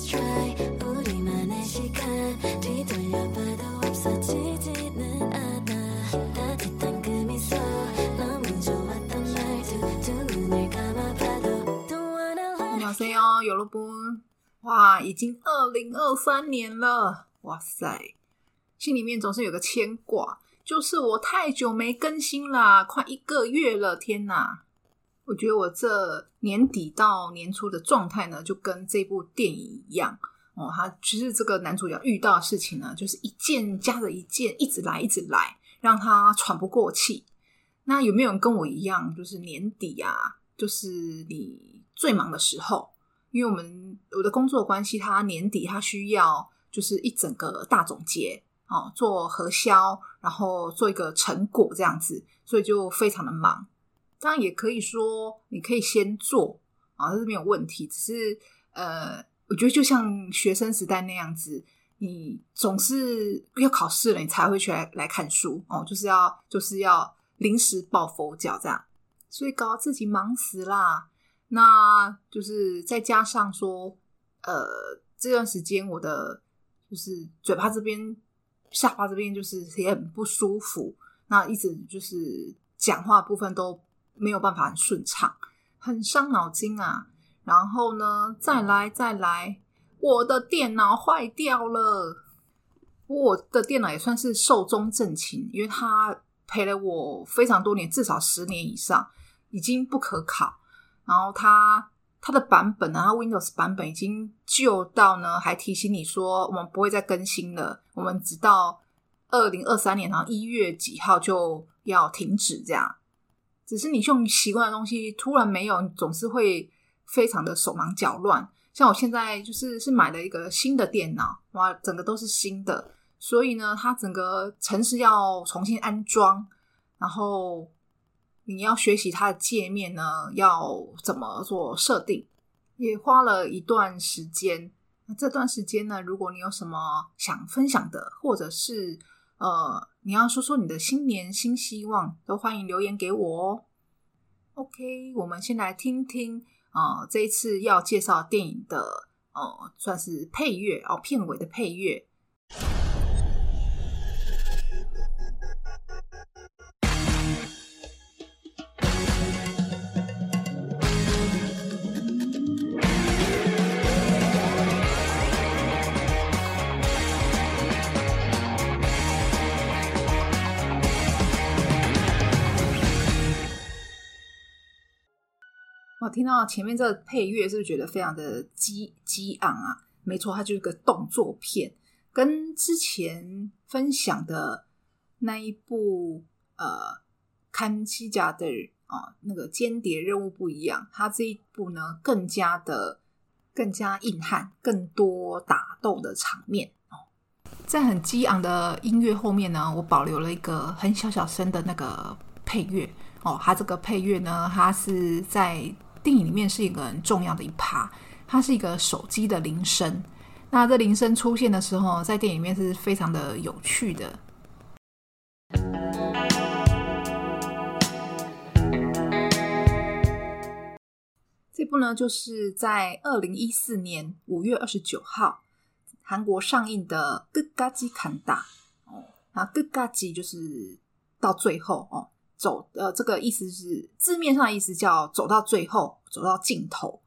Let's try 우리만의 시간 뒤돌려봐도 없어지지는 않아 따뜻한 그 미소 너무 좋았던 말투 두 눈을 감아봐도 Don't wanna let 鸟 C 哦，有了不？哇，已经二零二三年了，哇塞！心里面总是有个牵挂，就是我太久没更新啦，快一个月了，天哪！ 我觉得我这年底到年初的状态呢，就跟这部电影一样哦。他其实这个男主角遇到的事情呢，就是一件加着一件，一直来，一直来，让他喘不过气。那有没有人跟我一样，就是年底啊，就是你最忙的时候？因为我们我的工作关系，他年底他需要就是一整个大总结哦，做核销，然后做一个成果这样子，所以就非常的忙。当然也可以说，你可以先做啊，这是没有问题。只是呃，我觉得就像学生时代那样子，你总是要考试了，你才会去来来看书哦，就是要就是要临时抱佛脚这样，所以搞到自己忙死啦。那就是再加上说，呃，这段时间我的就是嘴巴这边、下巴这边就是也很不舒服，那一直就是讲话部分都没有办法很顺畅，很伤脑筋啊。然后呢，再来再来，我的电脑坏掉了。我的电脑也算是寿终正寝，因为它陪了我非常多年，至少十年以上，已经不可考。然后它它的版本呢，它 Windows 版本已经旧到呢，还提醒你说我们不会再更新了，我们直到二零二三年然后一月几号就要停止这样。只是你用习惯的东西突然没有，你总是会非常的手忙脚乱。像我现在就是是买了一个新的电脑，哇，整个都是新的，所以呢，它整个城市要重新安装，然后。你要学习它的界面呢，要怎么做设定，也花了一段时间。那这段时间呢，如果你有什么想分享的，或者是呃，你要说说你的新年新希望，都欢迎留言给我哦。OK，我们先来听听啊，这一次要介绍电影的呃，算是配乐哦，片尾的配乐。我听到前面这个配乐，是不是觉得非常的激激昂啊？没错，它就是个动作片，跟之前分享的那一部呃《看机甲的》啊那个间谍任务不一样。它这一部呢，更加的更加硬汉，更多打斗的场面哦。在很激昂的音乐后面呢，我保留了一个很小小声的那个配乐哦。它这个配乐呢，它是在电影里面是一个很重要的一趴它是一个手机的铃声。那这铃声出现的时候在电影里面是非常的有趣的。这部呢就是在二零一四年五月二十九号韩国上映的咯嘎机砍打哦啊咯嘎机就是到最后哦走，呃，这个意思是字面上的意思叫走到最后，走到尽头。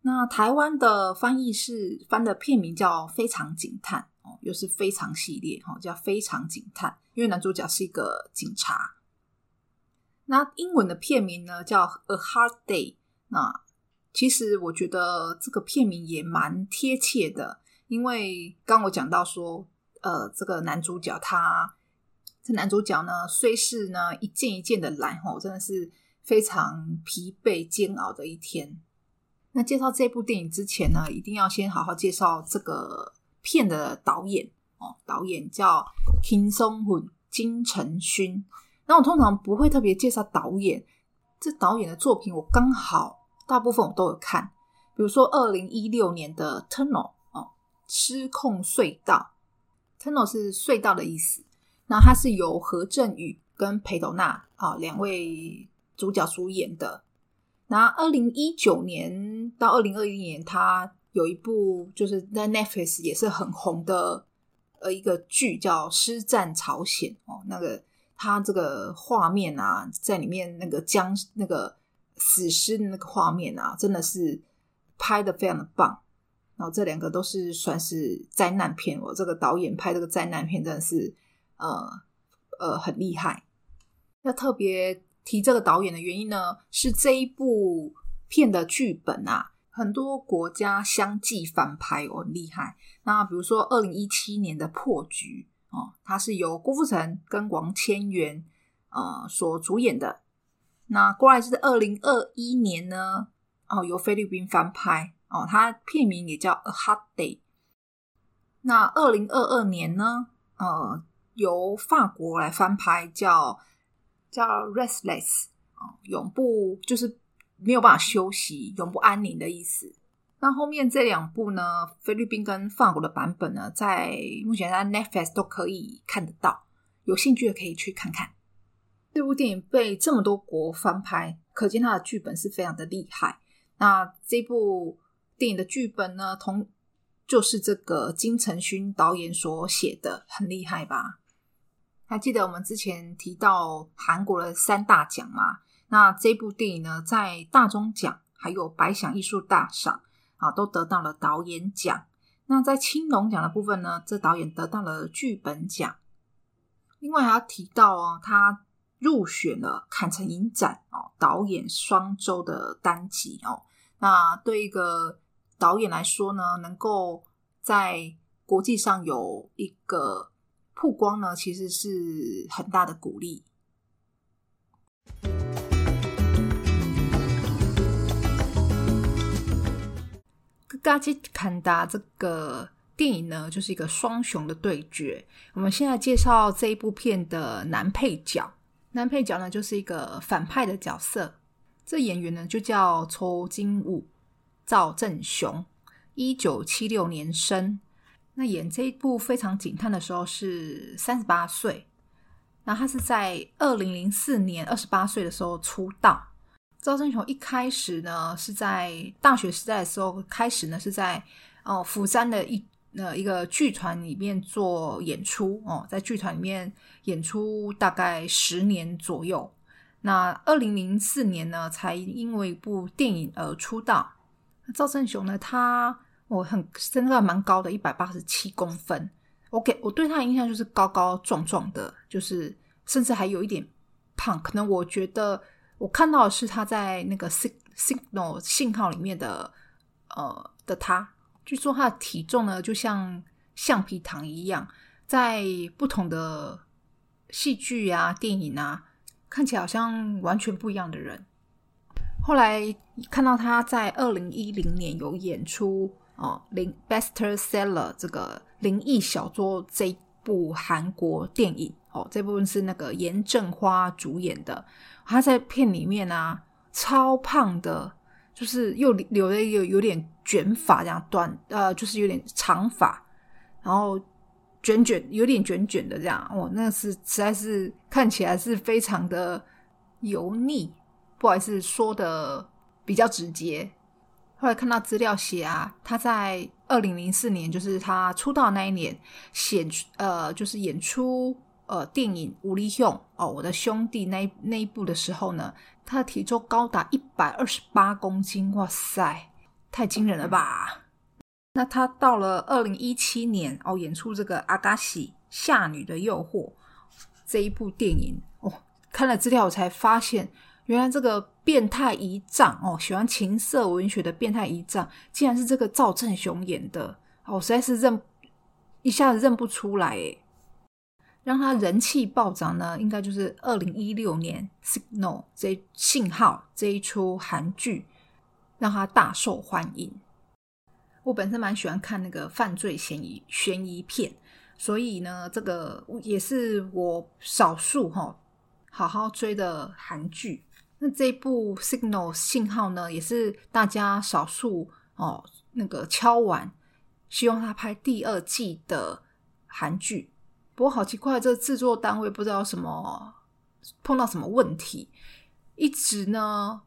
那台湾的翻译是翻的片名叫《非常警探》哦，又是非常系列哈，叫《非常警探》，因为男主角是一个警察。那英文的片名呢叫《A Hard Day》。那其实我觉得这个片名也蛮贴切的，因为刚我讲到说，呃，这个男主角他。这男主角呢，虽是呢一件一件的来，吼，真的是非常疲惫煎熬的一天。那介绍这部电影之前呢，一定要先好好介绍这个片的导演哦。导演叫 Kim Song Hoon 金承勋。那我通常不会特别介绍导演，这导演的作品我刚好大部分我都有看，比如说二零一六年的 Tunnel 哦，失控隧道，Tunnel 是隧道的意思。那它是由何振宇跟裴斗娜啊两位主角主演的。那二零一九年到二零二一年，他有一部就是在 Netflix 也是很红的呃一个剧叫《师战朝鲜》哦，那个他这个画面啊，在里面那个僵那个死尸的那个画面啊，真的是拍的非常的棒。然后这两个都是算是灾难片，我这个导演拍这个灾难片真的是呃呃很厉害。要特别提这个导演的原因呢，是这一部片的剧本啊。很多国家相继翻拍哦，很厉害。那比如说二零一七年的《破局》哦，它是由郭富城跟王千源呃所主演的。那过来是二零二一年呢，哦由菲律宾翻拍哦，它片名也叫《A Hot Day》。那二零二二年呢，呃由法国来翻拍，叫叫《Restless》哦，永不就是。没有办法休息，永不安宁的意思。那后面这两部呢，菲律宾跟法国的版本呢，在目前在 Netflix 都可以看得到，有兴趣的可以去看看。这部电影被这么多国翻拍，可见它的剧本是非常的厉害。那这部电影的剧本呢，同就是这个金承勋导演所写的，很厉害吧？还记得我们之前提到韩国的三大奖吗？那这部电影呢，在大中奖还有百想艺术大赏啊，都得到了导演奖。那在青龙奖的部分呢，这导演得到了剧本奖。另外还要提到哦，他入选了坎城影展哦，导演双周的单集哦。那对一个导演来说呢，能够在国际上有一个曝光呢，其实是很大的鼓励。嘎吉坎达这个电影呢，就是一个双雄的对决。我们现在介绍这一部片的男配角，男配角呢就是一个反派的角色。这演员呢就叫抽金武、赵正雄，一九七六年生。那演这一部非常警探的时候是三十八岁。那他是在二零零四年二十八岁的时候出道。赵正雄一开始呢是在大学时代的时候开始呢是在哦釜山的一呃一个剧团里面做演出哦，在剧团里面演出大概十年左右。那二零零四年呢才因为一部电影而出道。赵正雄呢他我很身高蛮高的，一百八十七公分。我给我对他的印象就是高高壮壮的，就是甚至还有一点胖。可能我觉得。我看到的是他在那个 signal 信号里面的呃的他，据说他的体重呢就像橡皮糖一样，在不同的戏剧啊、电影啊，看起来好像完全不一样的人。后来看到他在二零一零年有演出哦《灵 Bestseller》这个灵异小说这部韩国电影哦，这部分是那个严正花主演的。他在片里面啊，超胖的，就是又留了一个有点卷发，这样短呃，就是有点长发，然后卷卷有点卷卷的这样，哦，那是实在是看起来是非常的油腻，不好意思说的比较直接。后来看到资料写啊，他在二零零四年，就是他出道那一年，写呃，就是演出。呃，电影《武力兄》哦，我的兄弟那那一部的时候呢，他的体重高达一百二十八公斤，哇塞，太惊人了吧！那他到了二零一七年哦，演出这个《阿嘎西夏女的诱惑》这一部电影哦，看了资料我才发现，原来这个变态遗仗哦，喜欢情色文学的变态遗仗，竟然是这个赵正雄演的哦，实在是认一下子认不出来诶让他人气暴涨呢，应该就是二零一六年《Signal》这信号这一出韩剧，让他大受欢迎。我本身蛮喜欢看那个犯罪嫌疑悬疑片，所以呢，这个也是我少数哈好好追的韩剧。那这部《Signal》信号呢，也是大家少数哦那个敲完，希望他拍第二季的韩剧。不过好奇怪，这制作单位不知道什么碰到什么问题，一直呢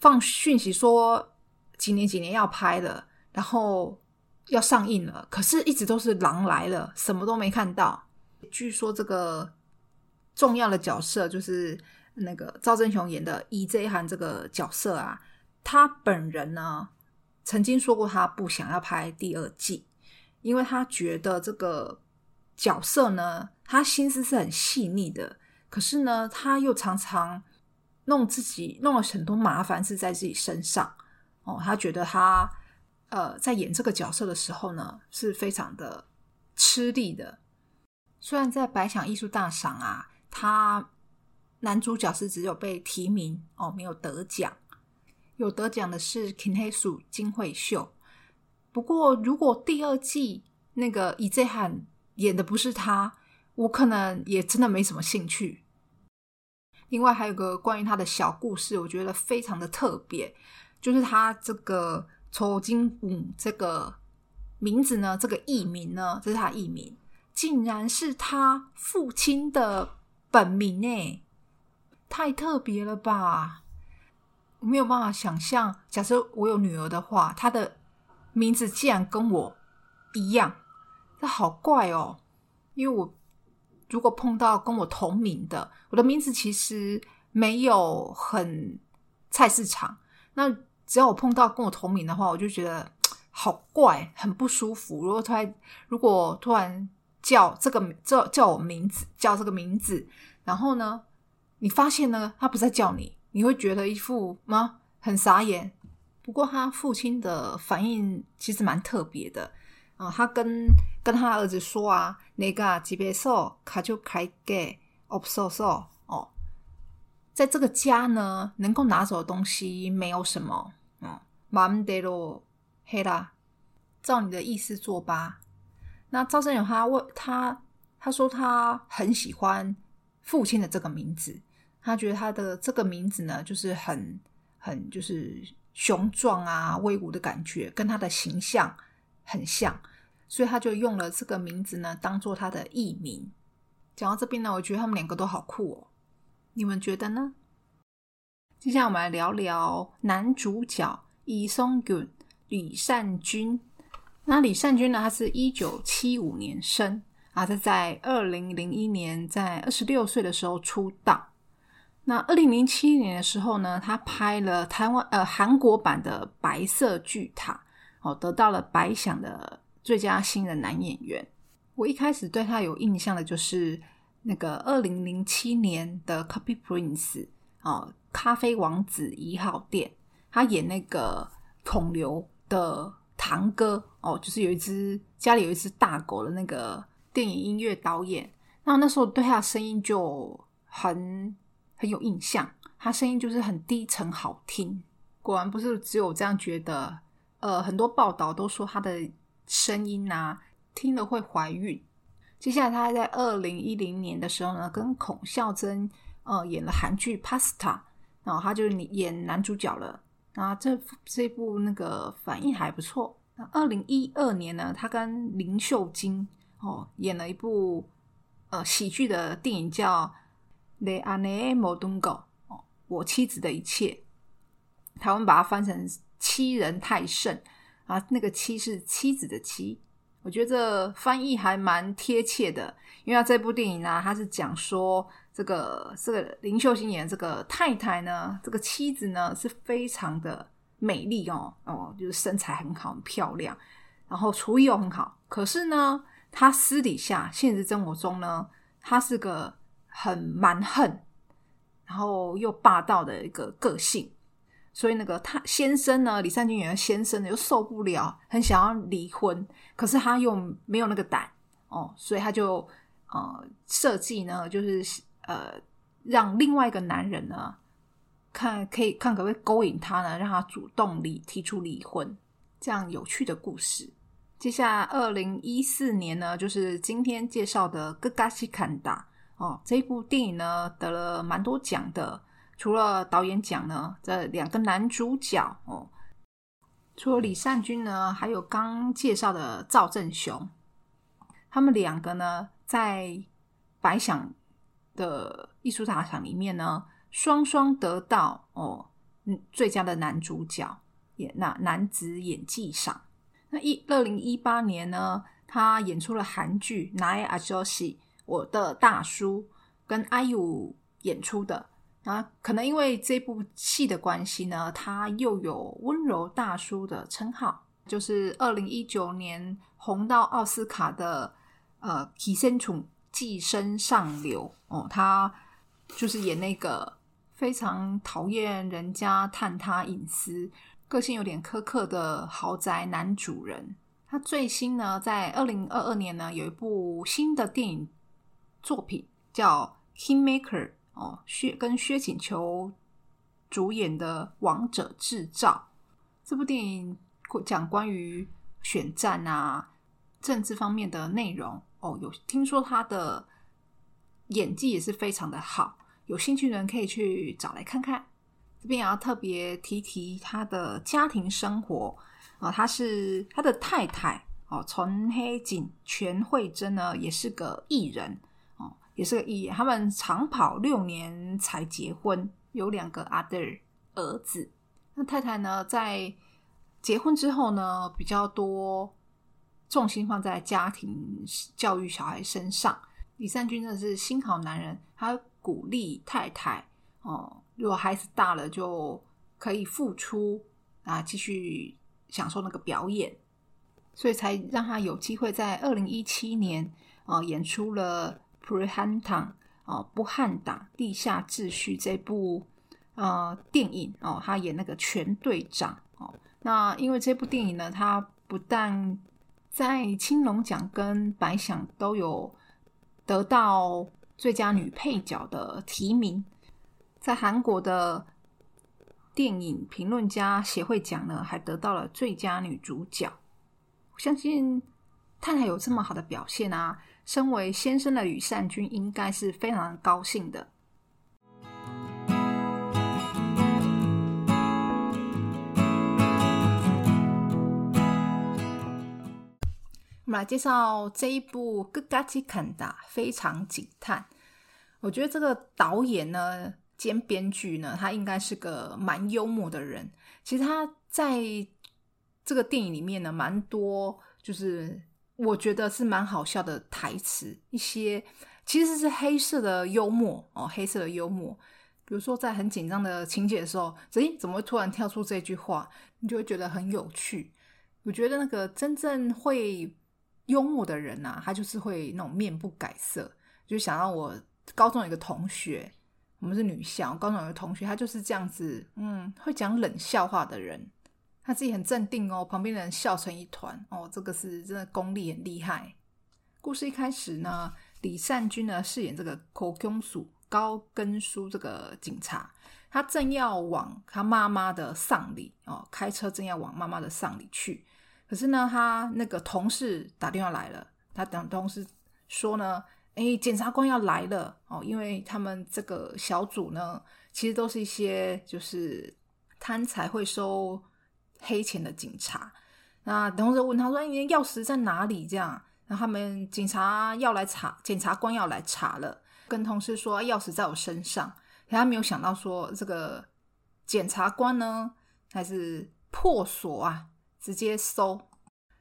放讯息说几年几年要拍了，然后要上映了，可是一直都是狼来了，什么都没看到。据说这个重要的角色就是那个赵正雄演的伊 J 涵这个角色啊，他本人呢曾经说过他不想要拍第二季，因为他觉得这个角色呢，他心思是很细腻的，可是呢，他又常常弄自己弄了很多麻烦事在自己身上。哦，他觉得他呃在演这个角色的时候呢，是非常的吃力的。虽然在百想艺术大赏啊，他男主角是只有被提名哦，没有得奖。有得奖的是金黑鼠金惠秀。不过，如果第二季那个伊泽汉演的不是他，我可能也真的没什么兴趣。另外，还有个关于他的小故事，我觉得非常的特别。就是他这个抽金武这个名字呢，这个艺名呢，这是他艺名，竟然是他父亲的本名诶，太特别了吧！我没有办法想象，假设我有女儿的话，她的名字竟然跟我一样，这好怪哦。因为我如果碰到跟我同名的，我的名字其实没有很菜市场，那。只要我碰到跟我同名的话，我就觉得好怪，很不舒服。如果突然，如果突然叫这个叫叫我名字，叫这个名字，然后呢，你发现呢，他不再叫你，你会觉得一副吗？很傻眼。不过他父亲的反应其实蛮特别的啊，他跟跟他儿子说啊，那个级别少，他就开给哦，少少哦，在这个家呢，能够拿走的东西没有什么。马姆德罗黑啦，照你的意思做吧。那赵正勇他问他，他说他很喜欢父亲的这个名字，他觉得他的这个名字呢，就是很很就是雄壮啊、威武的感觉，跟他的形象很像，所以他就用了这个名字呢，当做他的艺名。讲到这边呢，我觉得他们两个都好酷哦，你们觉得呢？接下来我们来聊聊男主角。李松俊、李善均，那李善均呢？他是一九七五年生啊，他在二零零一年在二十六岁的时候出道。那二零零七年的时候呢，他拍了台湾呃韩国版的《白色巨塔》，哦，得到了白想的最佳新人男演员。我一开始对他有印象的就是那个二零零七年的《Copy Prince》哦，《咖啡王子一号店》。他演那个孔刘的堂哥哦，就是有一只家里有一只大狗的那个电影音乐导演。那那时候对他的声音就很很有印象，他声音就是很低沉好听。果然不是只有这样觉得，呃，很多报道都说他的声音啊，听了会怀孕。接下来他在二零一零年的时候呢，跟孔孝真呃演了韩剧《Pasta》，然后他就演男主角了。啊，这这部那个反应还不错。那二零一二年呢，他跟林秀晶哦演了一部呃喜剧的电影，叫《Le Anemo Dungo》哦，我妻子的一切。台湾把它翻成妻人太甚啊，那个妻是妻子的妻。我觉得翻译还蛮贴切的，因为这部电影呢，它是讲说这个这个林秀欣演这个太太呢，这个妻子呢是非常的美丽哦哦，就是身材很好很漂亮，然后厨艺又很好。可是呢，她私底下现实生活中呢，她是个很蛮横，然后又霸道的一个个性。所以那个他先生呢，李善均演的先生呢，又受不了，很想要离婚，可是他又没有那个胆哦，所以他就呃设计呢，就是呃让另外一个男人呢，看可以看可不可以勾引他呢，让他主动离提出离婚，这样有趣的故事。接下来二零一四年呢，就是今天介绍的《哥嘎西坎达》哦，这一部电影呢得了蛮多奖的，除了导演奖呢，这两个男主角哦，除了李善均呢，还有刚介绍的赵正雄，他们两个呢在白想的艺术大赏里面呢，双双得到哦，嗯，最佳的男主角演那男子演技赏。那一二零一八年呢，他演出了韩剧《奈阿修西》。我的大叔，跟 IU 演出的。啊，可能因为这部戏的关系呢，他又有温柔大叔的称号。就是二零一九年红到奥斯卡的呃《寄生虫寄生上流》哦，他就是演那个非常讨厌人家探他隐私。个性有点苛刻的豪宅男主人，他最新呢，在二零二二年呢，有一部新的电影作品叫《Kingmaker》哦，薛跟薛景求主演的《王者制造》这部电影讲关于选战啊、政治方面的内容哦。有听说他的演技也是非常的好，有兴趣的人可以去找来看看。这边也要特别提提他的家庭生活啊，他是他的太太哦，陈黑锦全慧珍呢，也是个艺人，也是个艺人。他们长跑六年才结婚，有两个阿德儿子。那太太呢，在结婚之后呢，比较多重心放在家庭教育小孩身上。李善均真的是心好男人，他鼓励太太哦。如果孩子大了，就可以付出啊，继续享受那个表演，所以才让他有机会在二零一七年啊演出了《p r e h a n t a n 哦不汉党地下秩序这部呃电影哦，他演那个全队长哦。那因为这部电影呢，他不但在青龙奖跟白想都有得到最佳女配角的提名。在韩国的电影评论家协会奖呢，还得到了最佳女主角。我相信太太有这么好的表现啊，身为先生的羽善君应该是非常高兴的。我们来介绍这一部《g a g a n d a 非常警探。我觉得这个导演呢。兼编剧呢，他应该是个蛮幽默的人。其实他在这个电影里面呢，蛮多就是我觉得是蛮好笑的台词，一些其实是黑色的幽默哦，黑色的幽默。比如说在很紧张的情节的时候，诶，怎么会突然跳出这句话？你就会觉得很有趣。我觉得那个真正会幽默的人呐，他就是会那种面不改色。就想到我高中有一个同学。我们是女校，高中有个同学，他就是这样子，嗯，会讲冷笑话的人，他自己很镇定哦，旁边的人笑成一团哦，这个是真的功力很厉害。故事一开始呢，李善均呢饰演这个口供署高根叔这个警察，他正要往他妈妈的丧礼哦，开车正要往妈妈的丧礼去，可是呢，他那个同事打电话来了，他等同事说呢。哎，检察官要来了哦，因为他们这个小组呢，其实都是一些就是贪财会收黑钱的警察。那同事问他说：“你的钥匙在哪里？”这样，然后他们警察要来查，检察官要来查了，跟同事说钥匙在我身上。他没有想到说这个检察官呢，还是破锁啊，直接搜。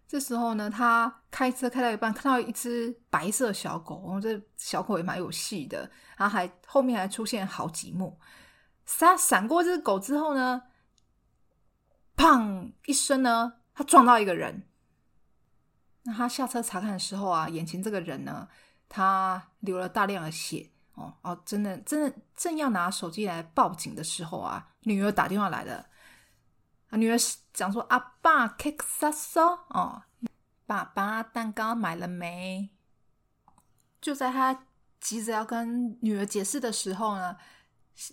这时候呢，他开车开到一半，看到一只白色小狗，哦，这小狗也蛮有戏的，然后还后面还出现好几幕。他闪过这只狗之后呢，砰一声呢，他撞到一个人。那他下车查看的时候啊，眼前这个人呢，他流了大量的血，哦哦，真的真的正要拿手机来报警的时候啊，女儿打电话来了。啊，女儿讲说：“阿爸，cake 杀哦，爸爸蛋糕买了没？”就在他急着要跟女儿解释的时候呢，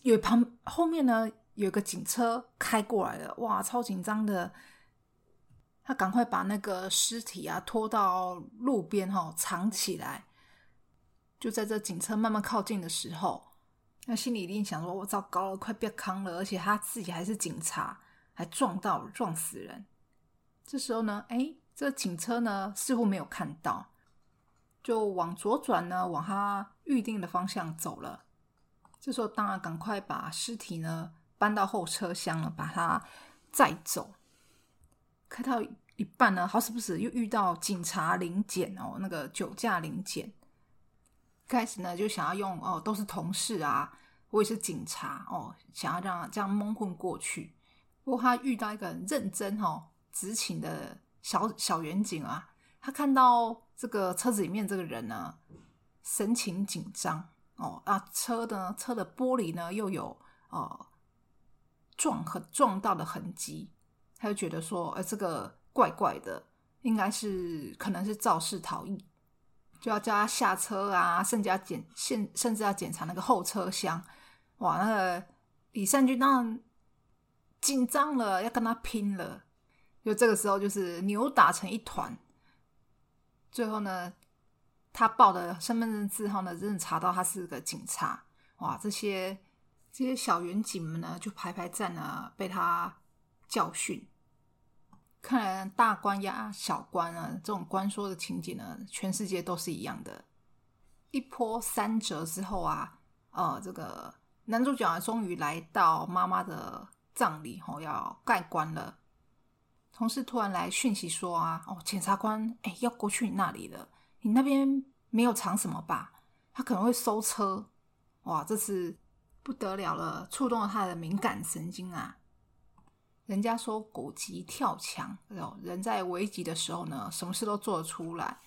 有旁后面呢有个警车开过来了，哇，超紧张的。他赶快把那个尸体啊拖到路边哈藏起来。就在这警车慢慢靠近的时候，他心里一定想说：“我糟糕了，快变康了！”而且他自己还是警察。还撞到撞死人，这时候呢，哎，这警车呢似乎没有看到，就往左转呢，往他预定的方向走了。这时候当然赶快把尸体呢搬到后车厢了，把它载走。开到一半呢，好死不死又遇到警察临检哦，那个酒驾临检。开始呢就想要用哦，都是同事啊，我也是警察哦，想要让这样蒙混过去。不过他遇到一个很认真哦、执勤的小小员警啊，他看到这个车子里面这个人呢，神情紧张哦啊，车呢车的玻璃呢又有哦撞很撞到的痕迹，他就觉得说，呃，这个怪怪的，应该是可能是肇事逃逸。就要叫他下车啊，甚至要检现甚至要检查那个后车厢。哇，那个李善君当然紧张了，要跟他拼了。就这个时候，就是扭打成一团。最后呢，他报的身份证字号呢，真的查到他是个警察。哇，这些这些小员警们呢，就排排站呢，被他教训。看来大官压小官啊，这种官说的情景呢，全世界都是一样的。一波三折之后啊，呃，这个男主角啊终于来到妈妈的葬礼，吼，要盖棺了。同事突然来讯息说啊，哦，检察官，哎，要过去你那里了，你那边没有藏什么吧？他可能会搜车。哇，这次不得了了，触动了他的敏感神经啊！人家说狗急跳墙，人在危急的时候呢，什么事都做得出来。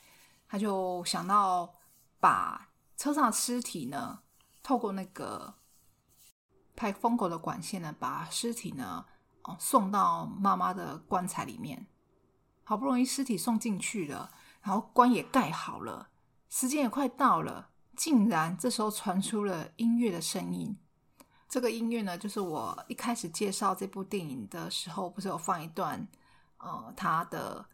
他就想到把车上的尸体呢，透过那个派风口的管线呢，把尸体呢，哦送到妈妈的棺材里面。好不容易尸体送进去了，然后棺也盖好了，时间也快到了，竟然这时候传出了音乐的声音。这个音乐呢，就是我一开始介绍这部电影的时候，不是有放一段呃它的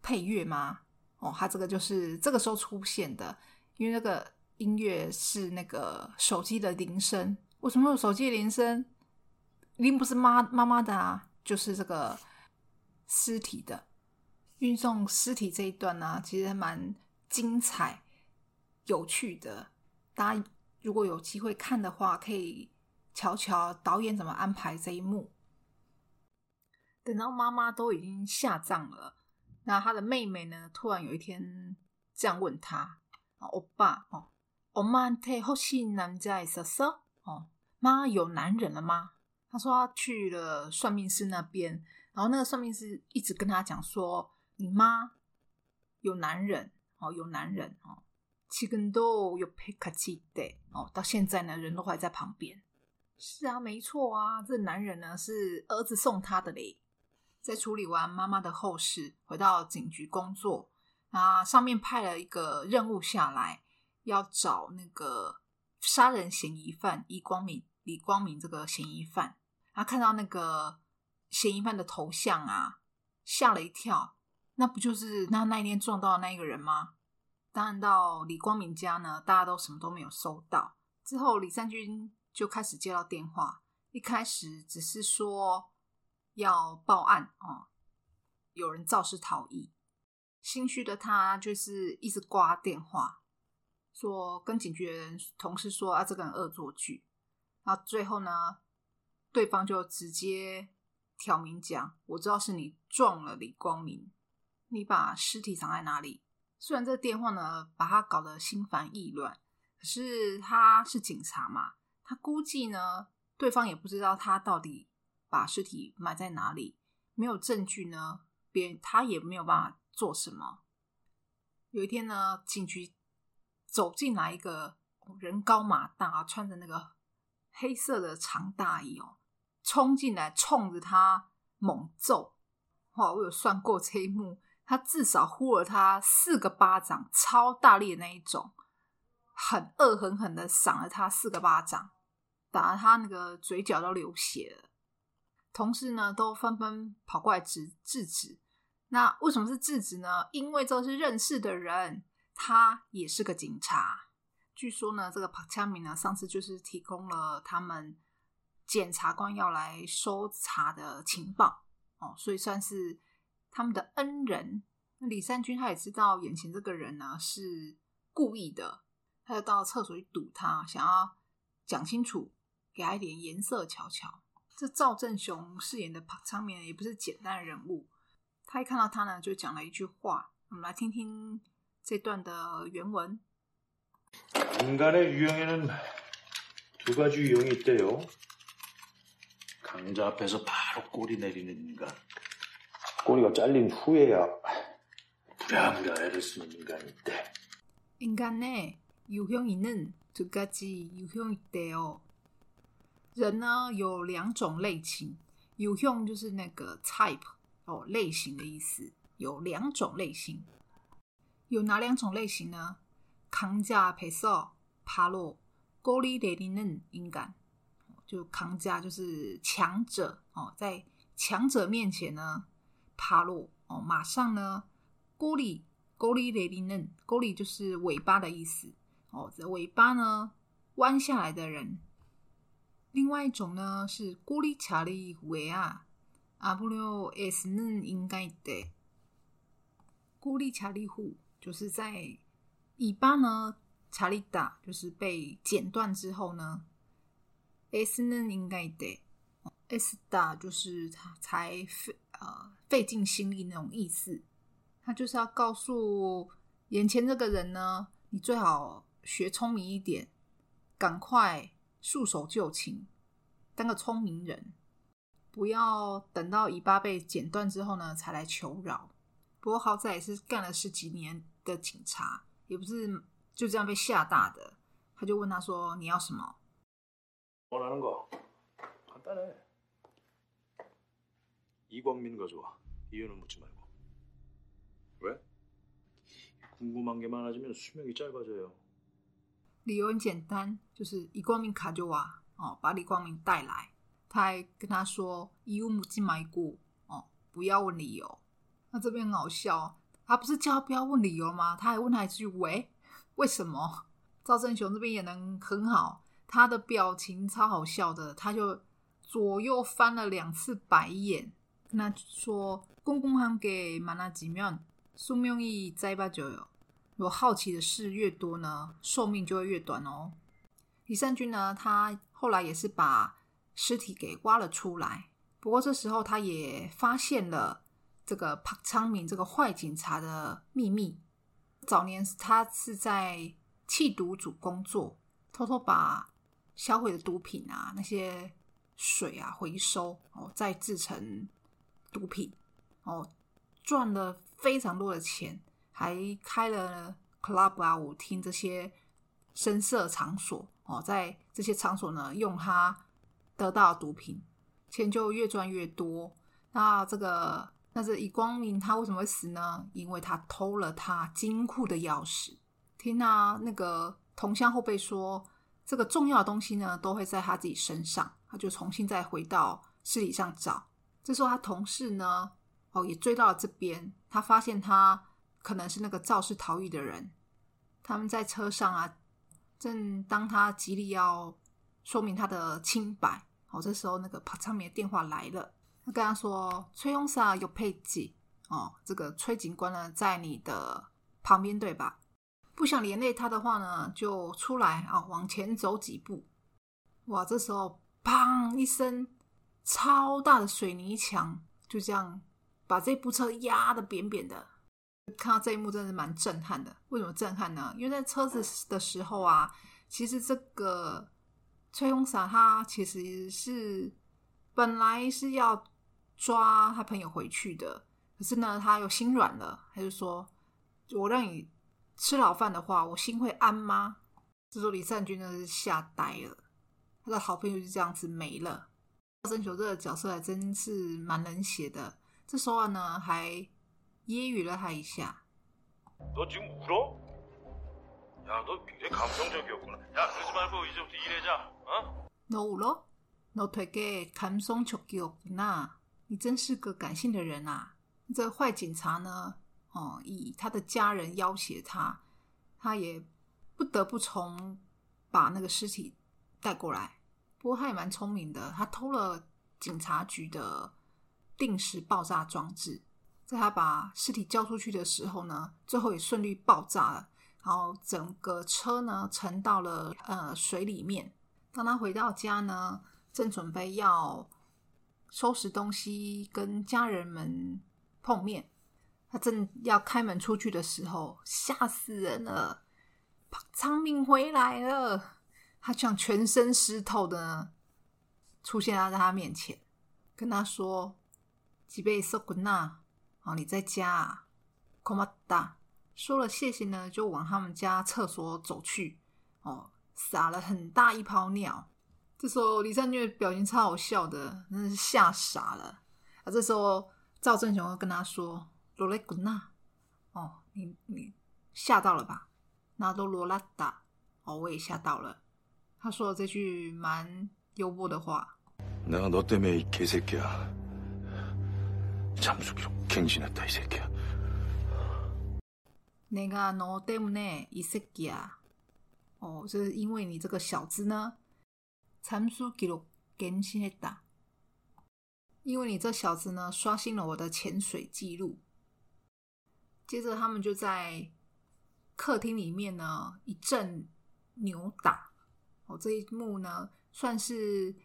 配乐吗？哦，它这个就是这个时候出现的，因为那个音乐是那个手机的铃声。为什么有手机铃声？铃不是妈妈妈的啊，就是这个尸体的运送尸体这一段呢，其实蛮精彩、有趣的。大家如果有机会看的话，可以。瞧瞧导演怎么安排这一幕。等到妈妈都已经下葬了，那他的妹妹呢？突然有一天这样问他：“欧巴哦，我妈太好奇男在说说哦，妈有男人了吗？”他说他去了算命师那边，然后那个算命师一直跟他讲说：“你妈有男人哦，有男人哦，七根都有配卡七的哦，到现在呢，人都还在旁边。”是啊，没错啊，这男人呢是儿子送他的嘞。在处理完妈妈的后事，回到警局工作啊，上面派了一个任务下来，要找那个杀人嫌疑犯李光明。李光明这个嫌疑犯，他看到那个嫌疑犯的头像啊，吓了一跳。那不就是那那一天撞到的那一个人吗？当然，到李光明家呢，大家都什么都没有收到。之后，李善军。就开始接到电话，一开始只是说要报案哦，有人肇事逃逸。心虚的他就是一直挂电话，说跟警局的人同事说啊，这个人恶作剧。然后最后呢，对方就直接挑明讲，我知道是你撞了李光明，你把尸体藏在哪里？虽然这个电话呢把他搞得心烦意乱，可是他是警察嘛。他估计呢，对方也不知道他到底把尸体埋在哪里，没有证据呢，别他也没有办法做什么。有一天呢，警局走进来一个人高马大，穿着那个黑色的长大衣哦，冲进来冲着他猛揍。哇，我有算过这一幕，他至少呼了他四个巴掌，超大力的那一种，很恶狠狠的赏了他四个巴掌。打他那个嘴角都流血了，同事呢都纷纷跑过来制制止。那为什么是制止呢？因为这是认识的人，他也是个警察。据说呢，这个帕枪明呢上次就是提供了他们检察官要来搜查的情报哦，所以算是他们的恩人。李三军他也知道眼前这个人呢是故意的，他就到厕所去堵他，想要讲清楚。给他一点颜色瞧瞧。这赵正雄饰演的庞昌明也不是简单的人物， 他一看到他呢，就讲了一句话。我们来听听这段的原文。 인간의 유형에는 두 가지 유형이 있대요. 강자 앞에서 바로 꼬리 내리는 인간. 꼬리가 잘린 후에야 부랴부랴 애를 쓰는 인간이 있대. 인간의 유형이는 두 가지 유형이 있대요. 人呢有两种类型，有用就是那个 type 哦类型的意思，有两种类型。有哪两种类型呢？扛架佩扫爬落锅里雷里嫩应感，就扛架就是强者哦，在强者面前呢爬落哦，马上呢锅里锅里雷里嫩锅里就是尾巴的意思哦，这尾巴呢弯下来的人另外一种呢是古丽查理维亚 wsn 应该得古丽查理虎就是在尾巴呢查理达就是被剪断之后呢 s 呢应该得 s 打就是他才费呃费尽心力那种意思。他就是要告诉眼前这个人呢你最好学聪明一点赶快束手就擒，当个聪明人，不要等到尾巴被剪断之后呢才来求饶。不过好在也是干了十几年的警察，也不是。就这样被吓大的，他就问他说：“你要什么？” 원하는 거 간단해. 이광민 가져와. 이유는 묻지 말고. 왜? 궁금한 게 많아지면 수명이 짧아져요. 理由很简单，就是李光明卡就哇哦，把李光明带来。他还跟他说：“伊乌母鸡买股哦，不要问理由。”那这边很好笑，他不是叫他不要问理由吗？他还问他一句：“喂，为什么？”赵正雄这边也能很好，他的表情超好笑的，他就左右翻了两次白眼，跟他说：“公公喊给满娜吉秒，苏明义再把酒友。”有好奇的事越多呢，寿命就会越短哦。”李善君呢，他后来也是把尸体给挖了出来，不过这时候他也发现了这个朴昌明这个坏警察的秘密。早年他是在弃毒组工作，偷偷把销毁的毒品啊、那些水啊回收哦，再制成毒品哦，赚了非常多的钱，还开了 club 啊、舞厅这些声色场所哦，在这些场所呢，用他得到毒品，钱就越赚越多。那这个。那这以光明他为什么会死呢？因为他偷了他金库的钥匙。听他那个同乡后辈说，这个重要的东西呢，都会在他自己身上。他就重新再回到市里上找。这时候他同事呢，哦，也追到了这边。他发现他可能是那个肇事逃逸的人。他们在车上啊，正当他极力要说明他的清白。哦，这时候那个帕昌明的电话来了。他跟他说：“崔永萨有配给哦，这个崔警官呢在你的旁边，对吧？不想连累他的话呢，就出来啊，往前走几步。哇，这时候砰一声，超大的水泥墙就这样把这部车压的扁扁的。看到这一幕，真的是蛮震撼的。为什么震撼呢？因为在车子的时候啊，其实这个崔永萨他其实是本来是要。”抓他朋友回去的，可是呢，他又心软了，他就说：“我让你吃牢饭的话，我心会安吗？”这时候李善君真的是吓呆了，他的好朋友就这样子没了。赵真球这个角色还真是蛮冷血的，这时候呢，还揶揄了他一下。너지금울어야너굉장히감성적이었구나야그러지말고이제부터일하자어너울어너되게감성적이었구나你真是个感性的人啊！这坏警察呢，哦，以他的家人要挟他，他也不得不从把那个尸体带过来。不过他也蛮聪明的，他偷了警察局的定时爆炸装置， 他把尸体交出去的时候呢，最后也顺利爆炸了，然后整个车呢沉到了呃水里面。当他回到家呢，正准备要。收拾东西，跟家人们碰面。他正要开门出去的时候，吓死人了！昌明回来了，他像全身湿透的出现在他面前，跟他说：“吉贝索古纳，哦，你在家啊？”空巴达说了谢谢呢，就往他们家厕所走去。哦，撒了很大一泡尿。这时候李善珏表情超好笑的，真的是吓傻了。啊，这时候赵正雄又跟他说。罗雷古纳，哦，你你吓到了吧？那都罗拉达，哦，我也吓到了。他说了这句蛮幽默的话。내가너때문에이개새끼야 잠수기로갱신했다이새끼야내가너때문에이새끼야哦，这是因为你这个小子呢，잠수기로갱신했다因为你这小子呢，刷新了我的潜水记录。接着，他们就在客厅里面呢一阵扭打。哦，这一幕呢，算是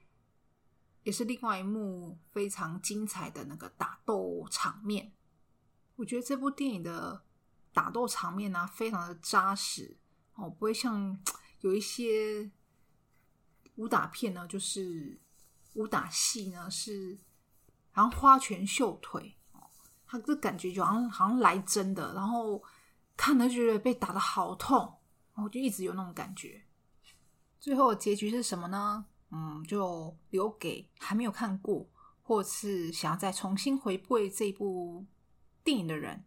也是另外一幕非常精彩的那个打斗场面。我觉得这部电影的打斗场面呢，非常的扎实哦，不会像有一些武打片呢，就是武打戏呢是好像花拳绣腿哦。他这感觉就好像好像来真的，然后看了就觉得被打的好痛，然后就一直有那种感觉。最后结局是什么呢？嗯，就留给还没有看过或是想要再重新回味这部电影的人。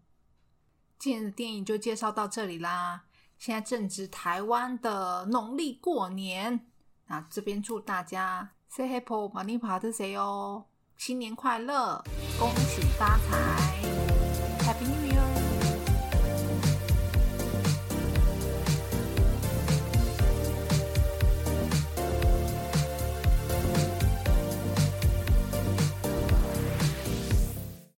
今天的电影就介绍到这里啦。现在正值台湾的农历过年，那这边祝大家 Say Happy Money Party 哦，新年快乐，恭喜发财！